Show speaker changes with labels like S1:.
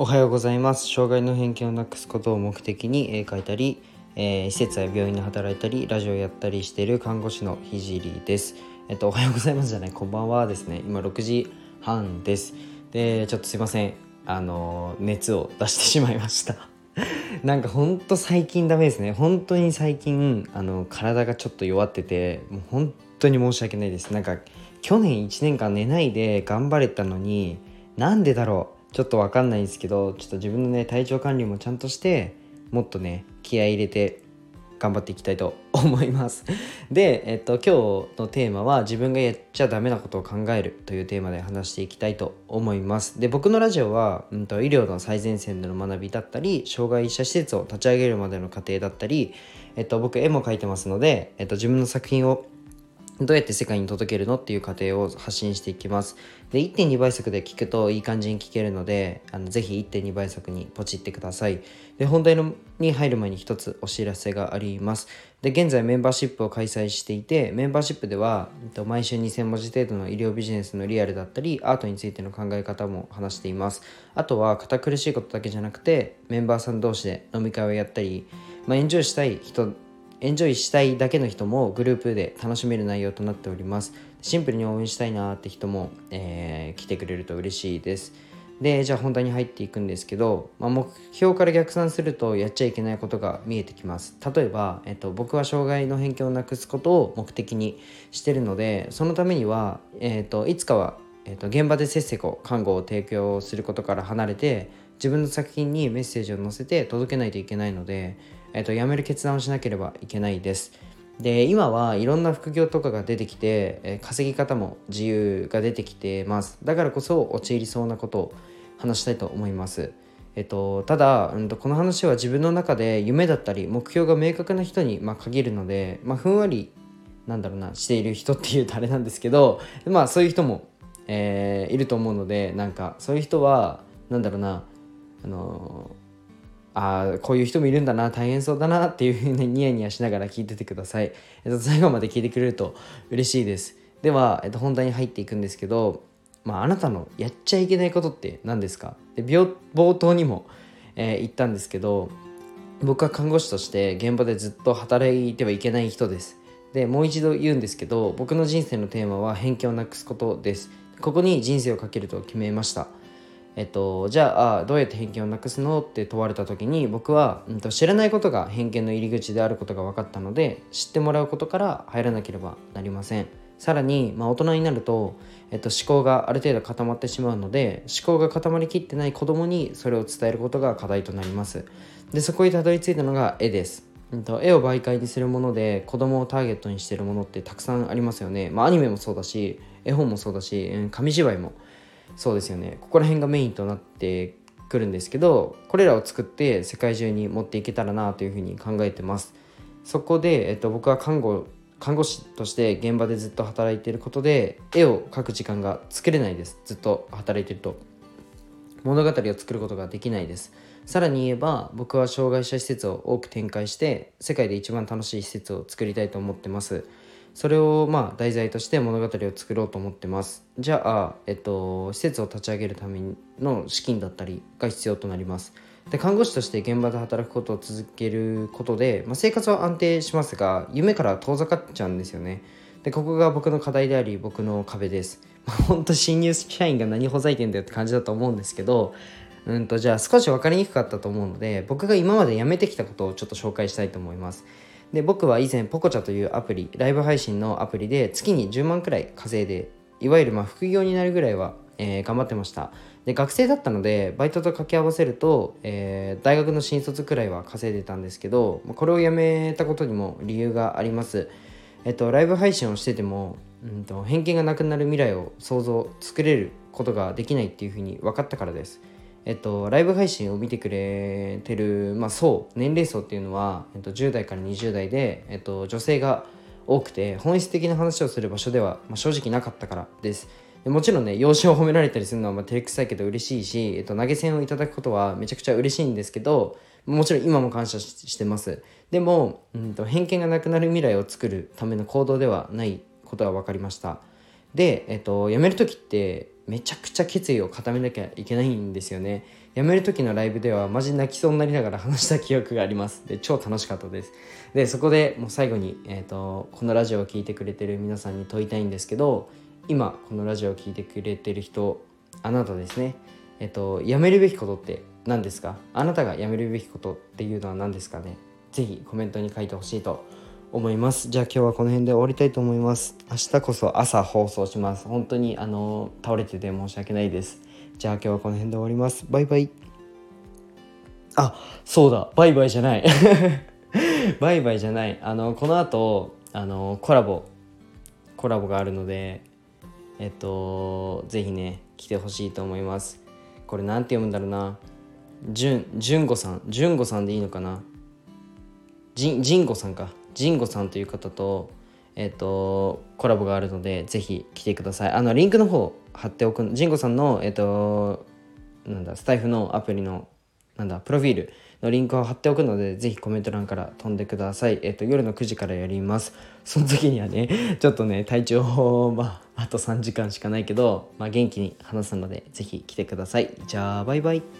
S1: おはようございます。障害の偏見をなくすことを目的に絵描いたり、えー、施設や病院で働いたりラジオやったりしている看護師のひじりです。えっとおはようございますじゃないこんばんはですね。今6時半です。でちょっとすいません。あの熱を出してしまいました。なんかほんと最近ダメですね。本当に最近あの体がちょっと弱っててもう本当に申し訳ないです。なんか去年1年間寝ないで頑張れたのになんでだろう。ちょっとわかんないんですけどちょっと自分のね体調管理もちゃんとしてもっとね気合い入れて頑張っていきたいと思います。で、えっと、今日のテーマは自分がやっちゃダメなことを考えるというテーマで話していきたいと思います。で僕のラジオは、うんと、医療の最前線での学びだったり障害者施設を立ち上げるまでの過程だったり、えっと、僕絵も描いてますので、えっと、自分の作品をどうやって世界に届けるのっていう過程を発信していきます。で、1.2倍速で聞くといい感じに聞けるので、あのぜひ1.2倍速にポチってください。で、本題のに入る前に一つお知らせがあります。で、現在メンバーシップを開催していて、メンバーシップでは、毎週2000文字程度の医療ビジネスのリアルだったり、アートについての考え方も話しています。あとは、堅苦しいことだけじゃなくて、メンバーさん同士で飲み会をやったり、まあ、エンジョイしたい人エンジョイしたいだけの人もグループで楽しめる内容となっております。シンプルに応援したいなって人も、えー、来てくれると嬉しいです。でじゃあ本題に入っていくんですけど、まあ、目標から逆算するとやっちゃいけないことが見えてきます。例えば、えっと、僕は障害の偏見をなくすことを目的にしてるのでそのためには、えっと、いつかは、えっと、現場でせっせこ看護を提供することから離れて自分の作品にメッセージを載せて届けないといけないのでえーと、辞める決断をしなければいけないです。で今はいろんな副業とかが出てきて、え、稼ぎ方も自由が出てきてますだからこそ陥りそうなことを話したいと思います。えっと、ただ、うんと、この話は自分の中で夢だったり目標が明確な人に、まあ、限るので、まあ、ふんわりなんだろうなしている人っていうとあれなんですけどまあそういう人も、えー、いると思うのでなんかそういう人はなんだろうなあのああこういう人もいるんだな大変そうだなっていうふうに ニヤニヤしながら聞いててください、えっと、最後まで聞いてくれると嬉しいです。では、えっと、本題に入っていくんですけど、まあ、あなたのやっちゃいけないことって何ですか？で冒頭にも、えー、言ったんですけど僕は看護師として現場でずっと働いてはいけない人です。でもう一度言うんですけど僕の人生のテーマは偏見をなくすことです。ここに人生をかけると決めました。えっと、じゃあどうやって偏見をなくすのって問われた時に僕は、うん、と知らないことが偏見の入り口であることが分かったので知ってもらうことから入らなければなりません。さらに、まあ、大人になると、えっと、思考がある程度固まってしまうので思考が固まりきってない子供にそれを伝えることが課題となります。でそこにたどり着いたのが絵です。絵を媒介にするもので子供をターゲットにしてるものってたくさんありますよね、まあ、アニメもそうだし絵本もそうだし紙芝居もそうですよね。ここら辺がメインとなってくるんですけどこれらを作って世界中に持っていけたらなというふうに考えてます。そこで、えっと、僕は看護看護師として現場でずっと働いていることで絵を描く時間が作れないです。ずっと働いてると。物語を作ることができないです。さらに言えば僕は障害者施設を多く展開して世界で一番楽しい施設を作りたいと思ってます。それをまあ題材として物語を作ろうと思ってます。じゃあ、えっと、施設を立ち上げるための資金だったりが必要となります。で看護師として現場で働くことを続けることで、まあ、生活は安定しますが夢から遠ざかっちゃうんですよね。でここが僕の課題であり僕の壁です、まあ、本当新入社員が何ほざいてんだよって感じだと思うんですけどうんとじゃあ少し分かりにくかったと思うので僕が今までやめてきたことをちょっと紹介したいと思います。で僕は以前ポコチャというアプリライブ配信のアプリで月に10万くらい稼いでいわゆるま副業になるぐらいは、えー、頑張ってました。で学生だったのでバイトと掛け合わせると、えー、大学の新卒くらいは稼いでたんですけどこれをやめたことにも理由があります。えっとライブ配信をしてても、うんと、偏見がなくなる未来を想像作れることができないっていうふうに分かったからです。えっと、ライブ配信を見てくれてる、まあ、層年齢層っていうのは、えっと、10代から20代で、えっと、女性が多くて本質的な話をする場所では、まあ、正直なかったからです。でもちろんね容姿を褒められたりするのはまあ照れくさいけど嬉しいし、えっと、投げ銭をいただくことはめちゃくちゃ嬉しいんですけどもちろん今も感謝してます。でも、うんと、偏見がなくなる未来を作るための行動ではないことが分かりました。で、えっと、辞める時ってめちゃくちゃ決意を固めなきゃいけないんですよね。辞める時のライブではマジ泣きそうになりながら話した記憶があります。で超楽しかったです。でそこでもう最後に、えーと、このラジオを聴いてくれてる皆さんに問いたいんですけど今このラジオを聴いてくれてる人あなたですね。えっ、ー、と辞めるべきことって何ですか？あなたが辞めるべきことっていうのは何ですかね？是非コメントに書いてほしいと思います。じゃあ今日はこの辺で終わりたいと思います。明日こそ朝放送します。本当にあの倒れてて申し訳ないです。じゃあ今日はこの辺で終わります。バイバイ。あそうだ。バイバイじゃない。バイバイじゃない。あのこの後あのコラボコラボがあるのでえっとぜひね来てほしいと思います。これ何て読むんだろうな。じゅんじゅんごさん。じゅんごさんでいいのかな。じじんごさんか。ジンゴさんという方と、えっ、ー、と、コラボがあるので、ぜひ来てください。あの、リンクの方貼っておく、ジンゴさんの、えっ、ー、と、なんだ、スタイフのアプリの、なんだ、プロフィールのリンクを貼っておくので、ぜひコメント欄から飛んでください。えっ、ー、と、夜の9時からやります。その時にはね、ちょっとね、体調、まあ、あと3時間しかないけど、まあ、元気に話すので、ぜひ来てください。じゃあ、バイバイ。